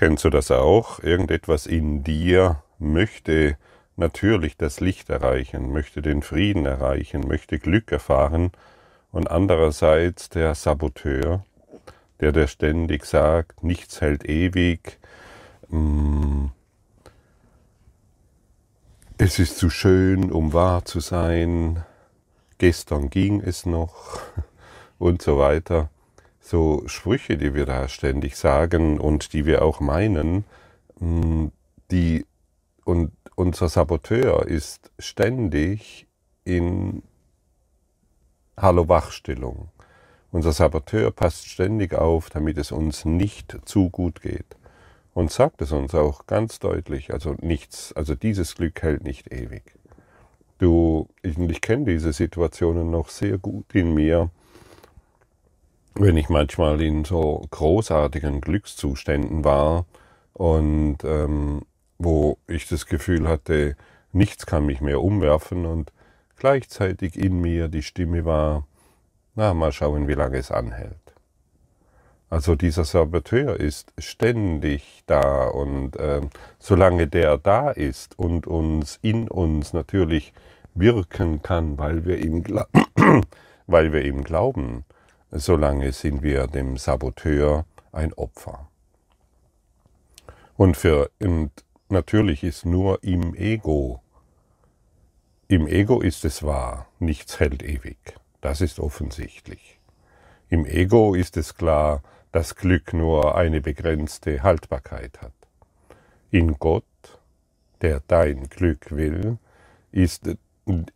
Kennst du das auch? Irgendetwas in dir möchte natürlich das Licht erreichen, möchte den Frieden erreichen, möchte Glück erfahren. Und andererseits der Saboteur, der dir ständig sagt, nichts hält ewig, mm, es ist zu schön, um wahr zu sein, gestern ging es noch und so weiter so Sprüche, die wir da ständig sagen und die wir auch meinen, mm, die und unser Saboteur ist ständig in Hallo-Wachstellung. Unser Saboteur passt ständig auf, damit es uns nicht zu gut geht. Und sagt es uns auch ganz deutlich, also nichts, also dieses Glück hält nicht ewig. Du, ich, ich kenne diese Situationen noch sehr gut in mir, wenn ich manchmal in so großartigen Glückszuständen war und ähm, wo ich das Gefühl hatte, nichts kann mich mehr umwerfen und gleichzeitig in mir die Stimme war, na, mal schauen, wie lange es anhält. Also dieser Saboteur ist ständig da und äh, solange der da ist und uns in uns natürlich wirken kann, weil wir ihm, weil wir ihm glauben, solange sind wir dem Saboteur ein Opfer. Und, für, und natürlich ist nur im Ego, im Ego ist es wahr, nichts hält ewig. Das ist offensichtlich. Im Ego ist es klar, dass Glück nur eine begrenzte Haltbarkeit hat. In Gott, der dein Glück will, ist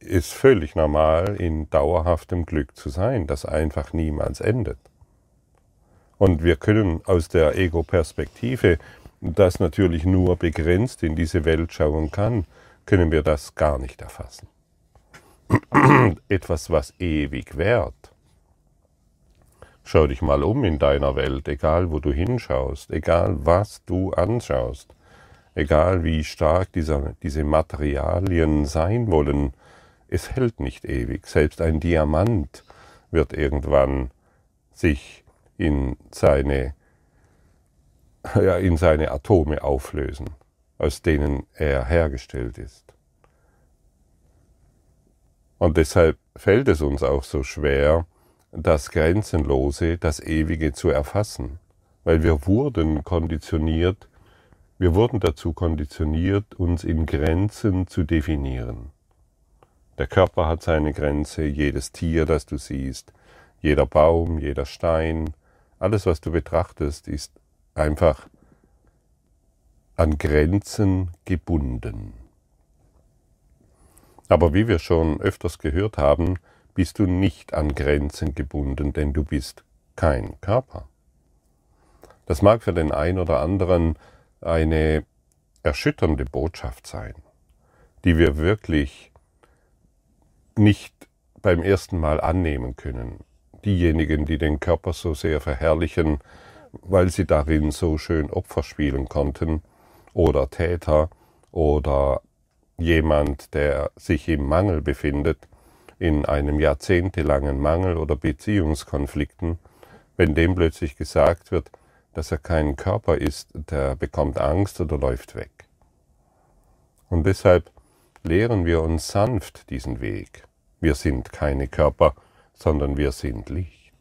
ist völlig normal, in dauerhaftem Glück zu sein, das einfach niemals endet. Und wir können aus der Ego-Perspektive, das natürlich nur begrenzt in diese Welt schauen kann, können wir das gar nicht erfassen. Etwas, was ewig währt. Schau dich mal um in deiner Welt, egal wo du hinschaust, egal was du anschaust, egal wie stark dieser, diese Materialien sein wollen, es hält nicht ewig. Selbst ein Diamant wird irgendwann sich in seine, ja, in seine Atome auflösen, aus denen er hergestellt ist. Und deshalb fällt es uns auch so schwer, das Grenzenlose, das Ewige zu erfassen, weil wir wurden konditioniert, wir wurden dazu konditioniert, uns in Grenzen zu definieren. Der Körper hat seine Grenze, jedes Tier, das du siehst, jeder Baum, jeder Stein, alles, was du betrachtest, ist einfach an Grenzen gebunden. Aber wie wir schon öfters gehört haben, bist du nicht an Grenzen gebunden, denn du bist kein Körper. Das mag für den einen oder anderen eine erschütternde Botschaft sein, die wir wirklich nicht beim ersten Mal annehmen können. Diejenigen, die den Körper so sehr verherrlichen, weil sie darin so schön Opfer spielen konnten, oder Täter, oder jemand, der sich im Mangel befindet, in einem jahrzehntelangen Mangel oder Beziehungskonflikten, wenn dem plötzlich gesagt wird, dass er kein Körper ist, der bekommt Angst oder läuft weg. Und deshalb lehren wir uns sanft diesen Weg. Wir sind keine Körper, sondern wir sind Licht.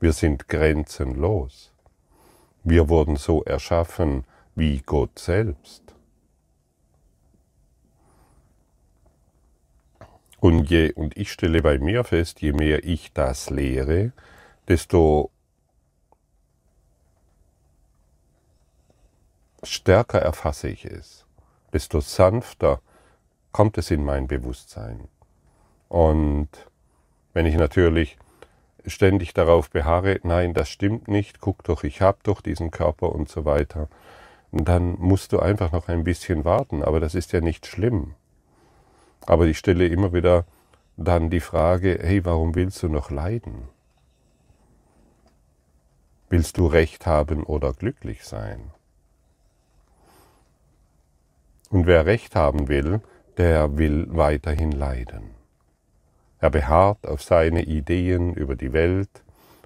Wir sind grenzenlos. Wir wurden so erschaffen wie Gott selbst. Und, je, und ich stelle bei mir fest, je mehr ich das lehre, desto stärker erfasse ich es desto sanfter kommt es in mein Bewusstsein. Und wenn ich natürlich ständig darauf beharre, nein, das stimmt nicht, guck doch, ich habe doch diesen Körper und so weiter, dann musst du einfach noch ein bisschen warten, aber das ist ja nicht schlimm. Aber ich stelle immer wieder dann die Frage, hey, warum willst du noch leiden? Willst du Recht haben oder glücklich sein? Und wer Recht haben will, der will weiterhin leiden. Er beharrt auf seine Ideen über die Welt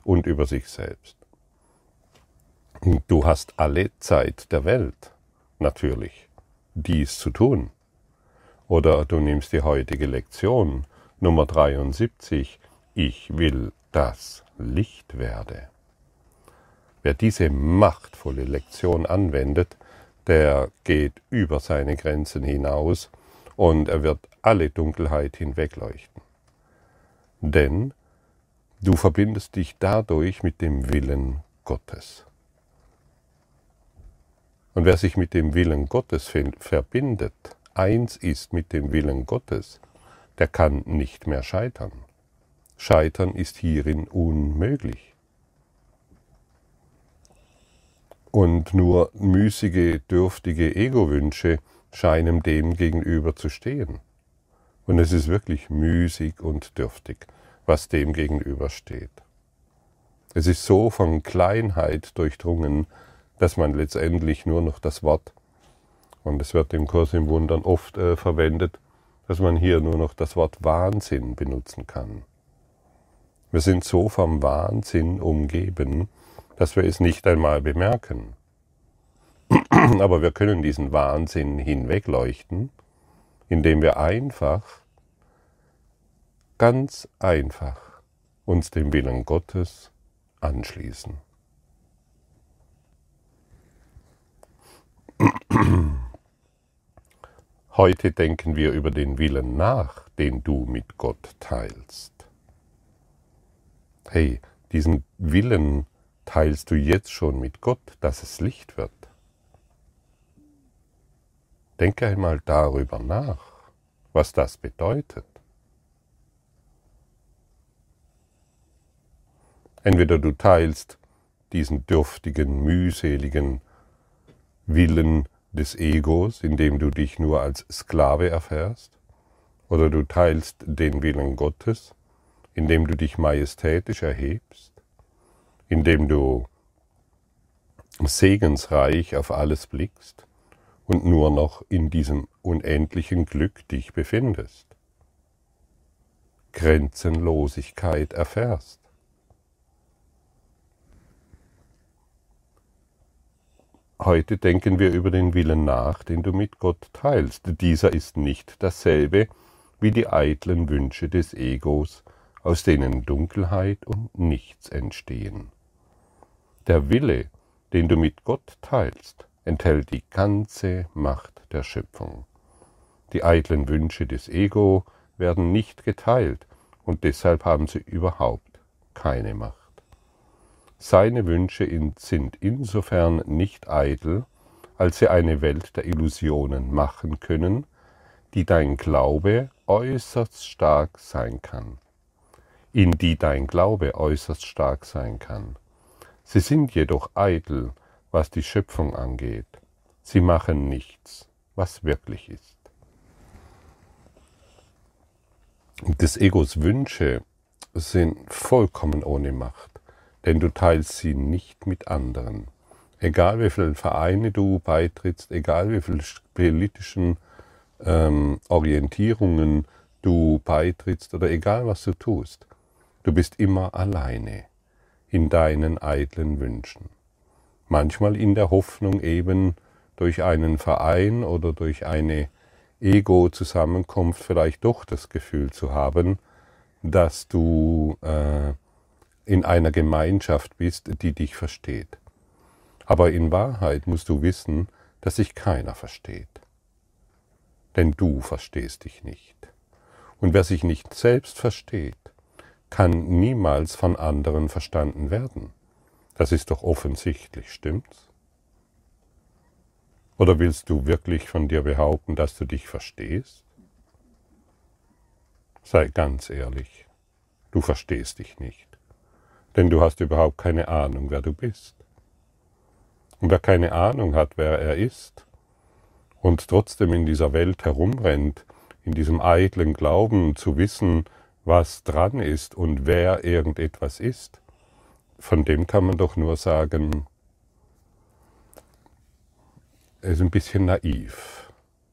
und über sich selbst. Du hast alle Zeit der Welt, natürlich, dies zu tun. Oder du nimmst die heutige Lektion Nummer 73, ich will das Licht werde. Wer diese machtvolle Lektion anwendet, der geht über seine Grenzen hinaus und er wird alle Dunkelheit hinwegleuchten. Denn du verbindest dich dadurch mit dem Willen Gottes. Und wer sich mit dem Willen Gottes verbindet, eins ist mit dem Willen Gottes, der kann nicht mehr scheitern. Scheitern ist hierin unmöglich. Und nur müßige, dürftige Ego-Wünsche scheinen dem gegenüber zu stehen. Und es ist wirklich müßig und dürftig, was dem gegenüber steht. Es ist so von Kleinheit durchdrungen, dass man letztendlich nur noch das Wort, und es wird im Kurs im Wundern oft äh, verwendet, dass man hier nur noch das Wort Wahnsinn benutzen kann. Wir sind so vom Wahnsinn umgeben, dass wir es nicht einmal bemerken. Aber wir können diesen Wahnsinn hinwegleuchten, indem wir einfach, ganz einfach uns dem Willen Gottes anschließen. Heute denken wir über den Willen nach, den du mit Gott teilst. Hey, diesen Willen teilst du jetzt schon mit Gott, dass es Licht wird. Denke einmal darüber nach, was das bedeutet. Entweder du teilst diesen dürftigen, mühseligen Willen des Egos, indem du dich nur als Sklave erfährst, oder du teilst den Willen Gottes, indem du dich majestätisch erhebst, indem du segensreich auf alles blickst und nur noch in diesem unendlichen Glück dich befindest. Grenzenlosigkeit erfährst. Heute denken wir über den Willen nach, den du mit Gott teilst. Dieser ist nicht dasselbe wie die eitlen Wünsche des Egos, aus denen Dunkelheit und nichts entstehen. Der Wille, den du mit Gott teilst, enthält die ganze Macht der Schöpfung. Die eitlen Wünsche des Ego werden nicht geteilt und deshalb haben sie überhaupt keine Macht. Seine Wünsche sind insofern nicht eitel, als sie eine Welt der Illusionen machen können, die dein Glaube äußerst stark sein kann. In die dein Glaube äußerst stark sein kann. Sie sind jedoch eitel, was die Schöpfung angeht. Sie machen nichts, was wirklich ist. Des Egos Wünsche sind vollkommen ohne Macht, denn du teilst sie nicht mit anderen. Egal wie viele Vereine du beitrittst, egal wie viele politischen ähm, Orientierungen du beitrittst oder egal was du tust, du bist immer alleine in deinen eitlen Wünschen. Manchmal in der Hoffnung eben durch einen Verein oder durch eine Ego-Zusammenkunft vielleicht doch das Gefühl zu haben, dass du äh, in einer Gemeinschaft bist, die dich versteht. Aber in Wahrheit musst du wissen, dass sich keiner versteht. Denn du verstehst dich nicht. Und wer sich nicht selbst versteht, kann niemals von anderen verstanden werden. Das ist doch offensichtlich, stimmt's? Oder willst du wirklich von dir behaupten, dass du dich verstehst? Sei ganz ehrlich, du verstehst dich nicht, denn du hast überhaupt keine Ahnung, wer du bist. Und wer keine Ahnung hat, wer er ist, und trotzdem in dieser Welt herumrennt, in diesem eitlen Glauben zu wissen, was dran ist und wer irgendetwas ist, von dem kann man doch nur sagen, er ist ein bisschen naiv,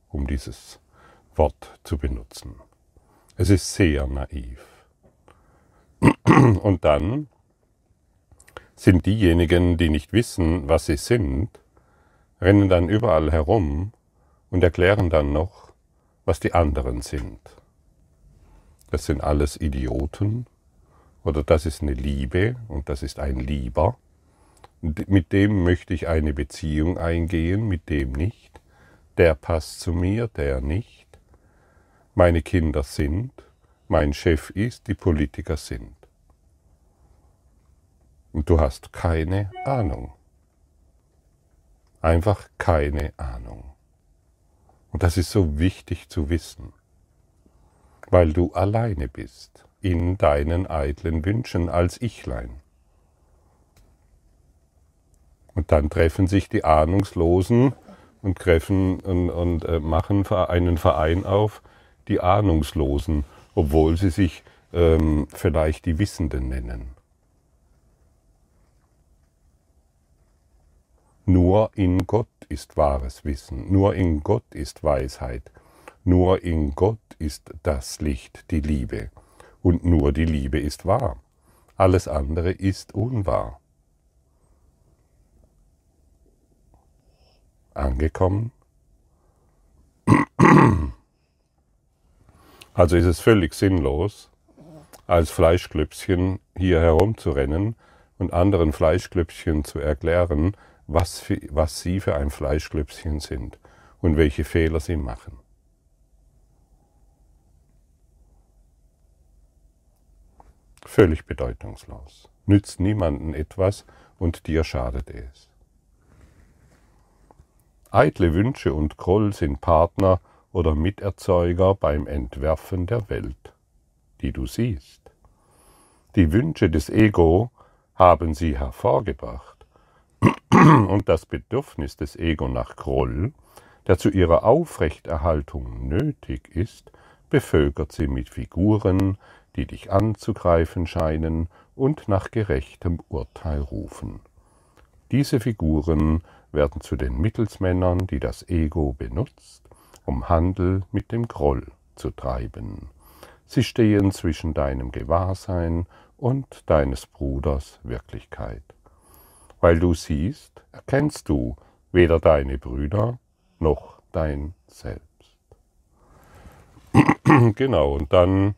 um dieses Wort zu benutzen. Es ist sehr naiv. Und dann sind diejenigen, die nicht wissen, was sie sind, rennen dann überall herum und erklären dann noch, was die anderen sind. Das sind alles Idioten oder das ist eine Liebe und das ist ein Lieber. Mit dem möchte ich eine Beziehung eingehen, mit dem nicht. Der passt zu mir, der nicht. Meine Kinder sind, mein Chef ist, die Politiker sind. Und du hast keine Ahnung. Einfach keine Ahnung. Und das ist so wichtig zu wissen, weil du alleine bist in deinen eitlen Wünschen als Ichlein. Und dann treffen sich die Ahnungslosen und, treffen und, und äh, machen einen Verein auf, die Ahnungslosen, obwohl sie sich ähm, vielleicht die Wissenden nennen. Nur in Gott ist wahres Wissen, nur in Gott ist Weisheit, nur in Gott ist das Licht, die Liebe, und nur die Liebe ist wahr. Alles andere ist unwahr. Angekommen? Also ist es völlig sinnlos, als Fleischklöpfchen hier herumzurennen und anderen Fleischklöpfchen zu erklären, was, für, was sie für ein Fleischklöpfchen sind und welche Fehler sie machen. Völlig bedeutungslos. Nützt niemanden etwas und dir schadet es. Eitle Wünsche und Groll sind Partner oder Miterzeuger beim Entwerfen der Welt, die du siehst. Die Wünsche des Ego haben sie hervorgebracht und das Bedürfnis des Ego nach Groll, der zu ihrer Aufrechterhaltung nötig ist, bevölkert sie mit Figuren, die dich anzugreifen scheinen und nach gerechtem Urteil rufen. Diese Figuren werden zu den Mittelsmännern, die das Ego benutzt, um Handel mit dem Groll zu treiben. Sie stehen zwischen deinem Gewahrsein und deines Bruders Wirklichkeit. Weil du siehst, erkennst du weder deine Brüder noch dein Selbst. genau, und dann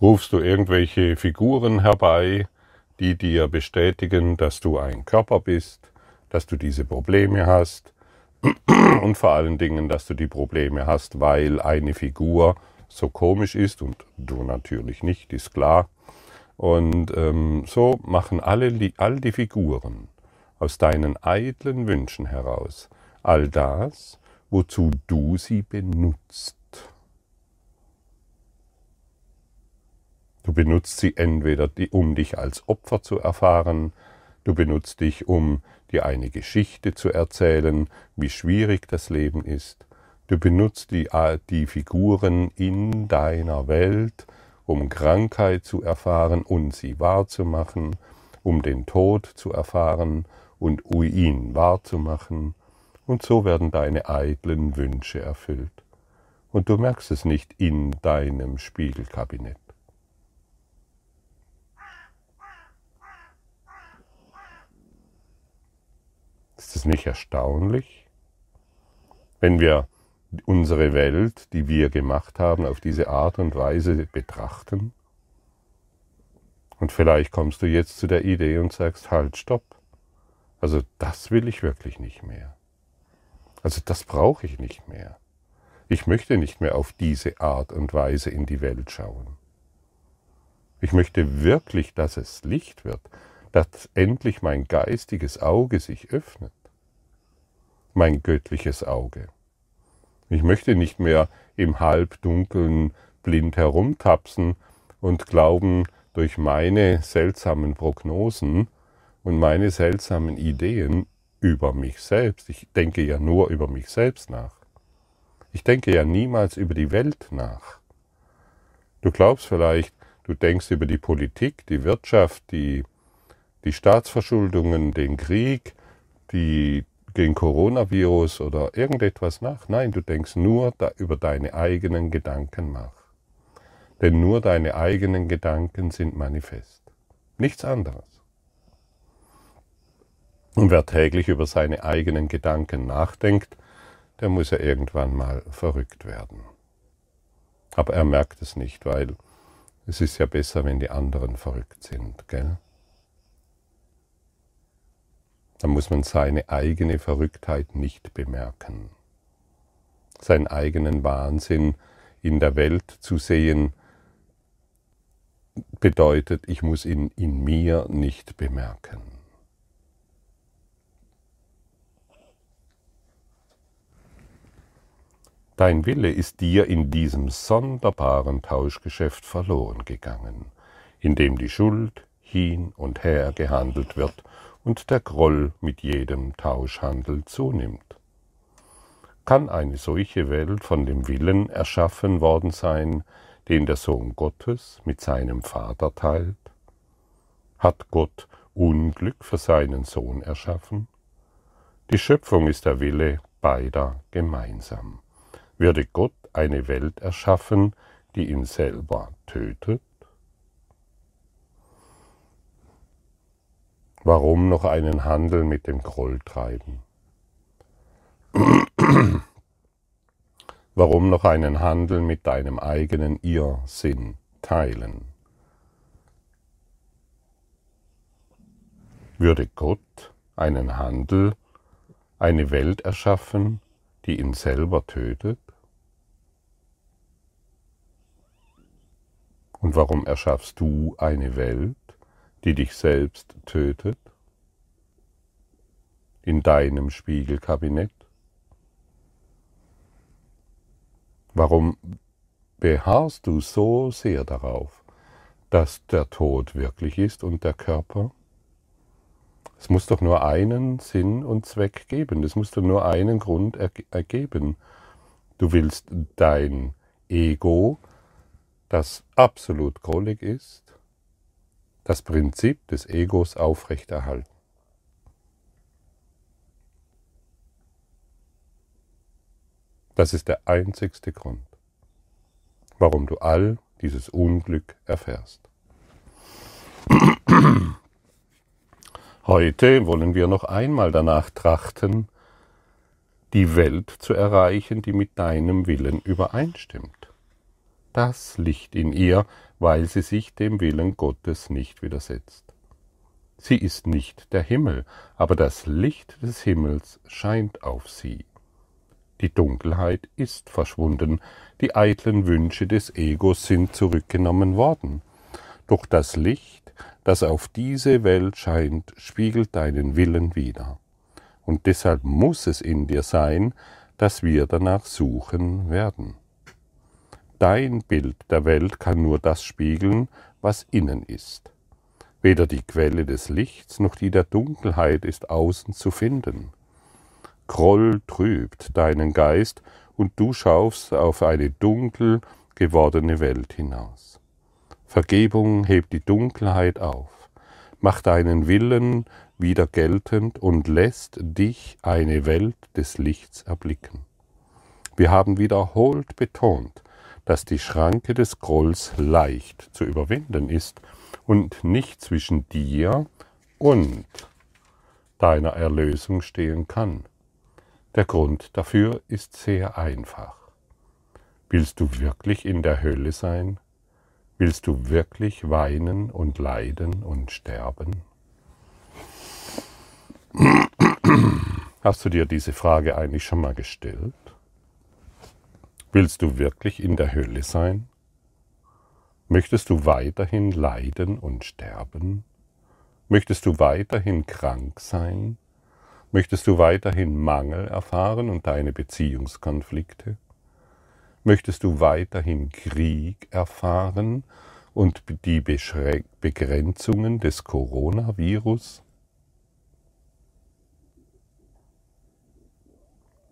rufst du irgendwelche Figuren herbei, die dir bestätigen, dass du ein Körper bist, dass du diese Probleme hast und vor allen Dingen, dass du die Probleme hast, weil eine Figur so komisch ist und du natürlich nicht, ist klar. Und ähm, so machen alle, all die Figuren aus deinen eitlen Wünschen heraus all das, wozu du sie benutzt. Du benutzt sie entweder, um dich als Opfer zu erfahren, du benutzt dich, um dir eine Geschichte zu erzählen, wie schwierig das Leben ist, du benutzt die, die Figuren in deiner Welt, um Krankheit zu erfahren und sie wahrzumachen, um den Tod zu erfahren und ihn wahrzumachen, und so werden deine eitlen Wünsche erfüllt. Und du merkst es nicht in deinem Spiegelkabinett. Ist es nicht erstaunlich, wenn wir unsere Welt, die wir gemacht haben, auf diese Art und Weise betrachten? Und vielleicht kommst du jetzt zu der Idee und sagst, halt, stopp. Also das will ich wirklich nicht mehr. Also das brauche ich nicht mehr. Ich möchte nicht mehr auf diese Art und Weise in die Welt schauen. Ich möchte wirklich, dass es Licht wird, dass endlich mein geistiges Auge sich öffnet. Mein göttliches Auge. Ich möchte nicht mehr im Halbdunkeln blind herumtapsen und glauben, durch meine seltsamen Prognosen und meine seltsamen Ideen über mich selbst, ich denke ja nur über mich selbst nach. Ich denke ja niemals über die Welt nach. Du glaubst vielleicht, du denkst über die Politik, die Wirtschaft, die, die Staatsverschuldungen, den Krieg, die gegen Coronavirus oder irgendetwas nach. Nein, du denkst nur über deine eigenen Gedanken nach. Denn nur deine eigenen Gedanken sind manifest. Nichts anderes. Und wer täglich über seine eigenen Gedanken nachdenkt, der muss ja irgendwann mal verrückt werden. Aber er merkt es nicht, weil es ist ja besser, wenn die anderen verrückt sind, gell? Dann muss man seine eigene Verrücktheit nicht bemerken. Seinen eigenen Wahnsinn in der Welt zu sehen, bedeutet, ich muss ihn in mir nicht bemerken. Dein Wille ist dir in diesem sonderbaren Tauschgeschäft verloren gegangen, in dem die Schuld hin und her gehandelt wird und der Groll mit jedem Tauschhandel zunimmt. Kann eine solche Welt von dem Willen erschaffen worden sein, den der Sohn Gottes mit seinem Vater teilt? Hat Gott Unglück für seinen Sohn erschaffen? Die Schöpfung ist der Wille beider gemeinsam. Würde Gott eine Welt erschaffen, die ihn selber tötet? Warum noch einen Handel mit dem Groll treiben? Warum noch einen Handel mit deinem eigenen Irrsinn teilen? Würde Gott einen Handel, eine Welt erschaffen, die ihn selber tötet? Und warum erschaffst du eine Welt, die dich selbst tötet? In deinem Spiegelkabinett? Warum beharrst du so sehr darauf, dass der Tod wirklich ist und der Körper? Es muss doch nur einen Sinn und Zweck geben. Es muss doch nur einen Grund ergeben. Du willst dein Ego das absolut grollig ist, das Prinzip des Egos aufrechterhalten. Das ist der einzigste Grund, warum du all dieses Unglück erfährst. Heute wollen wir noch einmal danach trachten, die Welt zu erreichen, die mit deinem Willen übereinstimmt das Licht in ihr, weil sie sich dem Willen Gottes nicht widersetzt. Sie ist nicht der Himmel, aber das Licht des Himmels scheint auf sie. Die Dunkelheit ist verschwunden, die eitlen Wünsche des Egos sind zurückgenommen worden. Doch das Licht, das auf diese Welt scheint, spiegelt deinen Willen wider. Und deshalb muss es in dir sein, dass wir danach suchen werden. Dein Bild der Welt kann nur das spiegeln, was innen ist. Weder die Quelle des Lichts noch die der Dunkelheit ist außen zu finden. Groll trübt deinen Geist, und du schaust auf eine dunkel gewordene Welt hinaus. Vergebung hebt die Dunkelheit auf, macht deinen Willen wieder geltend und lässt dich eine Welt des Lichts erblicken. Wir haben wiederholt betont, dass die Schranke des Grolls leicht zu überwinden ist und nicht zwischen dir und deiner Erlösung stehen kann. Der Grund dafür ist sehr einfach. Willst du wirklich in der Hölle sein? Willst du wirklich weinen und leiden und sterben? Hast du dir diese Frage eigentlich schon mal gestellt? Willst du wirklich in der Hölle sein? Möchtest du weiterhin leiden und sterben? Möchtest du weiterhin krank sein? Möchtest du weiterhin Mangel erfahren und deine Beziehungskonflikte? Möchtest du weiterhin Krieg erfahren und die Begrenzungen des Coronavirus?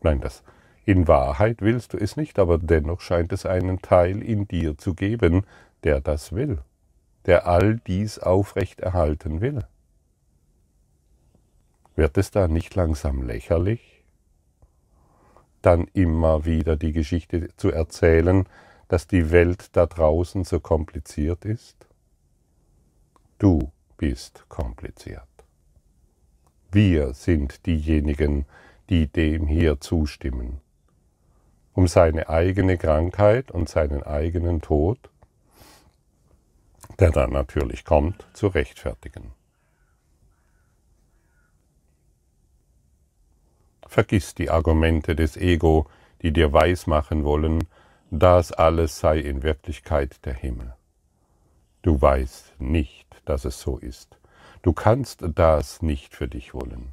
Nein, das, in Wahrheit willst du es nicht, aber dennoch scheint es einen Teil in dir zu geben, der das will, der all dies aufrechterhalten will. Wird es da nicht langsam lächerlich, dann immer wieder die Geschichte zu erzählen, dass die Welt da draußen so kompliziert ist? Du bist kompliziert. Wir sind diejenigen, die dem hier zustimmen, um seine eigene Krankheit und seinen eigenen Tod, der dann natürlich kommt, zu rechtfertigen. Vergiss die Argumente des Ego, die dir weismachen wollen, das alles sei in Wirklichkeit der Himmel. Du weißt nicht, dass es so ist. Du kannst das nicht für dich wollen.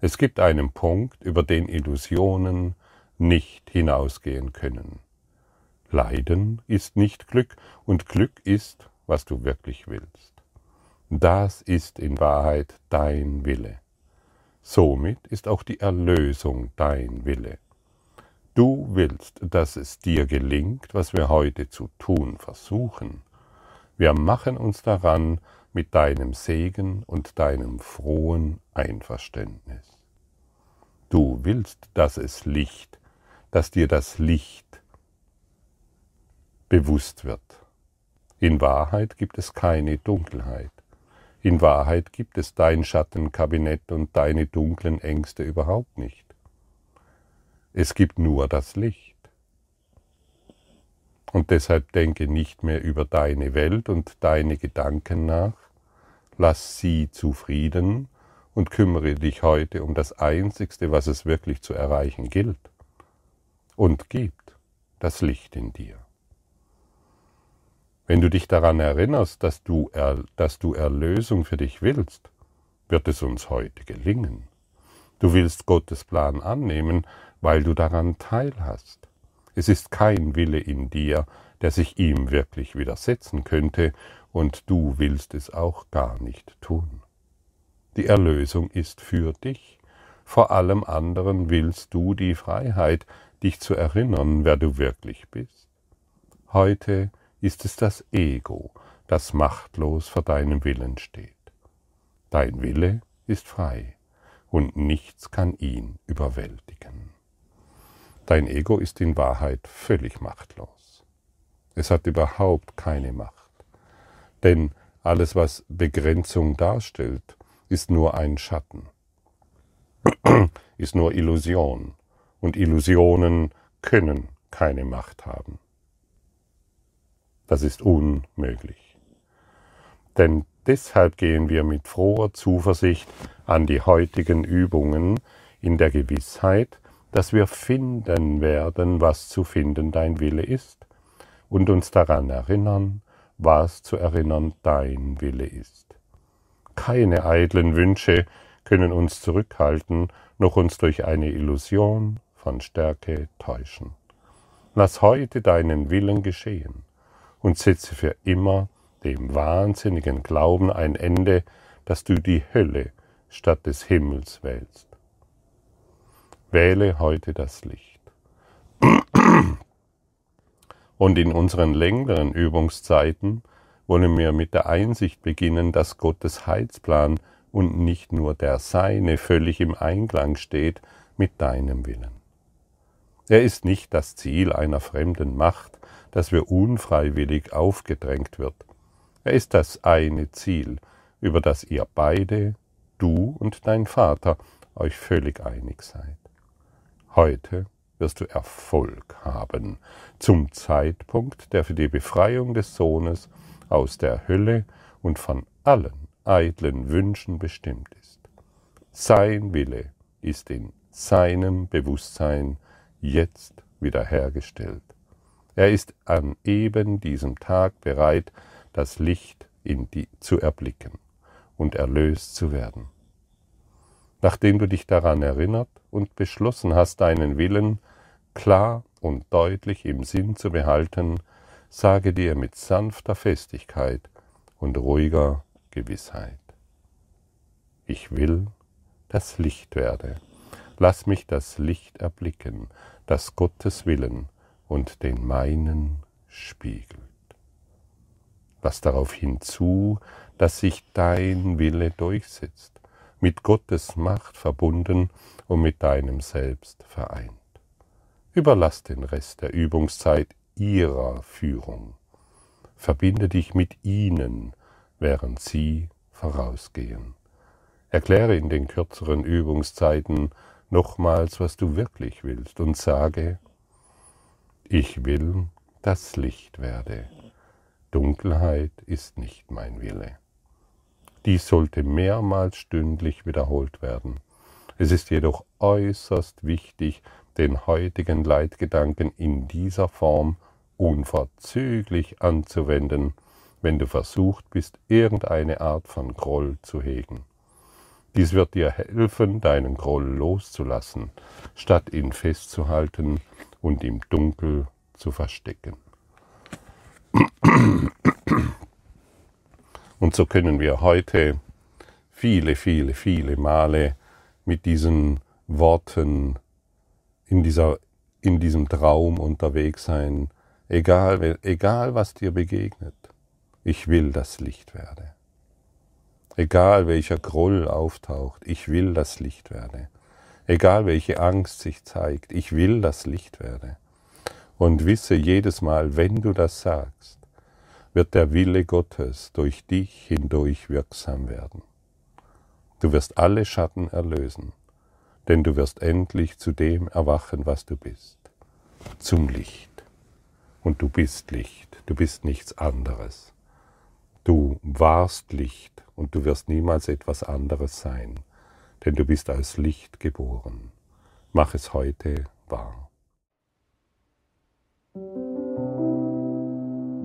Es gibt einen Punkt, über den Illusionen nicht hinausgehen können. Leiden ist nicht Glück und Glück ist, was du wirklich willst. Das ist in Wahrheit dein Wille. Somit ist auch die Erlösung dein Wille. Du willst, dass es dir gelingt, was wir heute zu tun versuchen. Wir machen uns daran mit deinem Segen und deinem frohen Einverständnis. Du willst, dass es Licht, dass dir das Licht bewusst wird. In Wahrheit gibt es keine Dunkelheit. In Wahrheit gibt es dein Schattenkabinett und deine dunklen Ängste überhaupt nicht. Es gibt nur das Licht. Und deshalb denke nicht mehr über deine Welt und deine Gedanken nach, lass sie zufrieden und kümmere dich heute um das Einzigste, was es wirklich zu erreichen gilt, und gibt das Licht in dir. Wenn du dich daran erinnerst, dass du, er, dass du Erlösung für dich willst, wird es uns heute gelingen. Du willst Gottes Plan annehmen, weil du daran teilhast. Es ist kein Wille in dir, der sich ihm wirklich widersetzen könnte, und du willst es auch gar nicht tun. Die Erlösung ist für dich. Vor allem anderen willst du die Freiheit, dich zu erinnern, wer du wirklich bist. Heute ist es das Ego, das machtlos vor deinem Willen steht. Dein Wille ist frei und nichts kann ihn überwältigen. Dein Ego ist in Wahrheit völlig machtlos. Es hat überhaupt keine Macht. Denn alles, was Begrenzung darstellt, ist nur ein Schatten, ist nur Illusion. Und Illusionen können keine Macht haben. Das ist unmöglich. Denn deshalb gehen wir mit froher Zuversicht an die heutigen Übungen in der Gewissheit, dass wir finden werden, was zu finden dein Wille ist, und uns daran erinnern, was zu erinnern dein Wille ist. Keine eitlen Wünsche können uns zurückhalten, noch uns durch eine Illusion von Stärke täuschen. Lass heute deinen Willen geschehen und setze für immer dem wahnsinnigen Glauben ein Ende, dass du die Hölle statt des Himmels wählst. Wähle heute das Licht. Und in unseren längeren Übungszeiten wollen wir mit der Einsicht beginnen, dass Gottes Heilsplan und nicht nur der Seine völlig im Einklang steht mit deinem Willen. Er ist nicht das Ziel einer fremden Macht, das wir unfreiwillig aufgedrängt wird. Er ist das eine Ziel, über das ihr beide, du und dein Vater, euch völlig einig seid. Heute wirst du Erfolg haben, zum Zeitpunkt, der für die Befreiung des Sohnes aus der Hölle und von allen eitlen Wünschen bestimmt ist. Sein Wille ist in seinem Bewusstsein jetzt wiederhergestellt. Er ist an eben diesem Tag bereit, das Licht in die zu erblicken und erlöst zu werden. Nachdem du dich daran erinnert und beschlossen hast, deinen Willen klar und deutlich im Sinn zu behalten, sage dir mit sanfter Festigkeit und ruhiger Gewissheit. Ich will, dass Licht werde. Lass mich das Licht erblicken, das Gottes Willen und den meinen spiegelt. Lass darauf hinzu, dass sich dein Wille durchsetzt, mit Gottes Macht verbunden und mit deinem Selbst vereint. Überlass den Rest der Übungszeit ihrer Führung. Verbinde dich mit ihnen, während sie vorausgehen. Erkläre in den kürzeren Übungszeiten nochmals, was du wirklich willst und sage, ich will, dass Licht werde. Dunkelheit ist nicht mein Wille. Dies sollte mehrmals stündlich wiederholt werden. Es ist jedoch äußerst wichtig, den heutigen Leitgedanken in dieser Form unverzüglich anzuwenden, wenn du versucht bist, irgendeine Art von Groll zu hegen. Dies wird dir helfen, deinen Groll loszulassen, statt ihn festzuhalten und im Dunkel zu verstecken. Und so können wir heute viele, viele, viele Male mit diesen Worten in, dieser, in diesem Traum unterwegs sein, egal, egal was dir begegnet. Ich will das Licht werde. Egal welcher Groll auftaucht, ich will das Licht werde. Egal welche Angst sich zeigt, ich will das Licht werde. Und wisse jedes Mal, wenn du das sagst, wird der Wille Gottes durch dich hindurch wirksam werden. Du wirst alle Schatten erlösen, denn du wirst endlich zu dem erwachen, was du bist, zum Licht. Und du bist Licht, du bist nichts anderes. Du warst Licht und du wirst niemals etwas anderes sein, denn du bist als Licht geboren. Mach es heute wahr.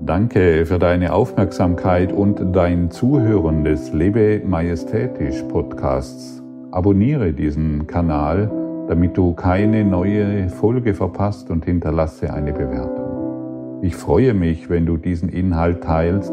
Danke für deine Aufmerksamkeit und dein Zuhören des Lebe Majestätisch Podcasts. Abonniere diesen Kanal, damit du keine neue Folge verpasst und hinterlasse eine Bewertung. Ich freue mich, wenn du diesen Inhalt teilst,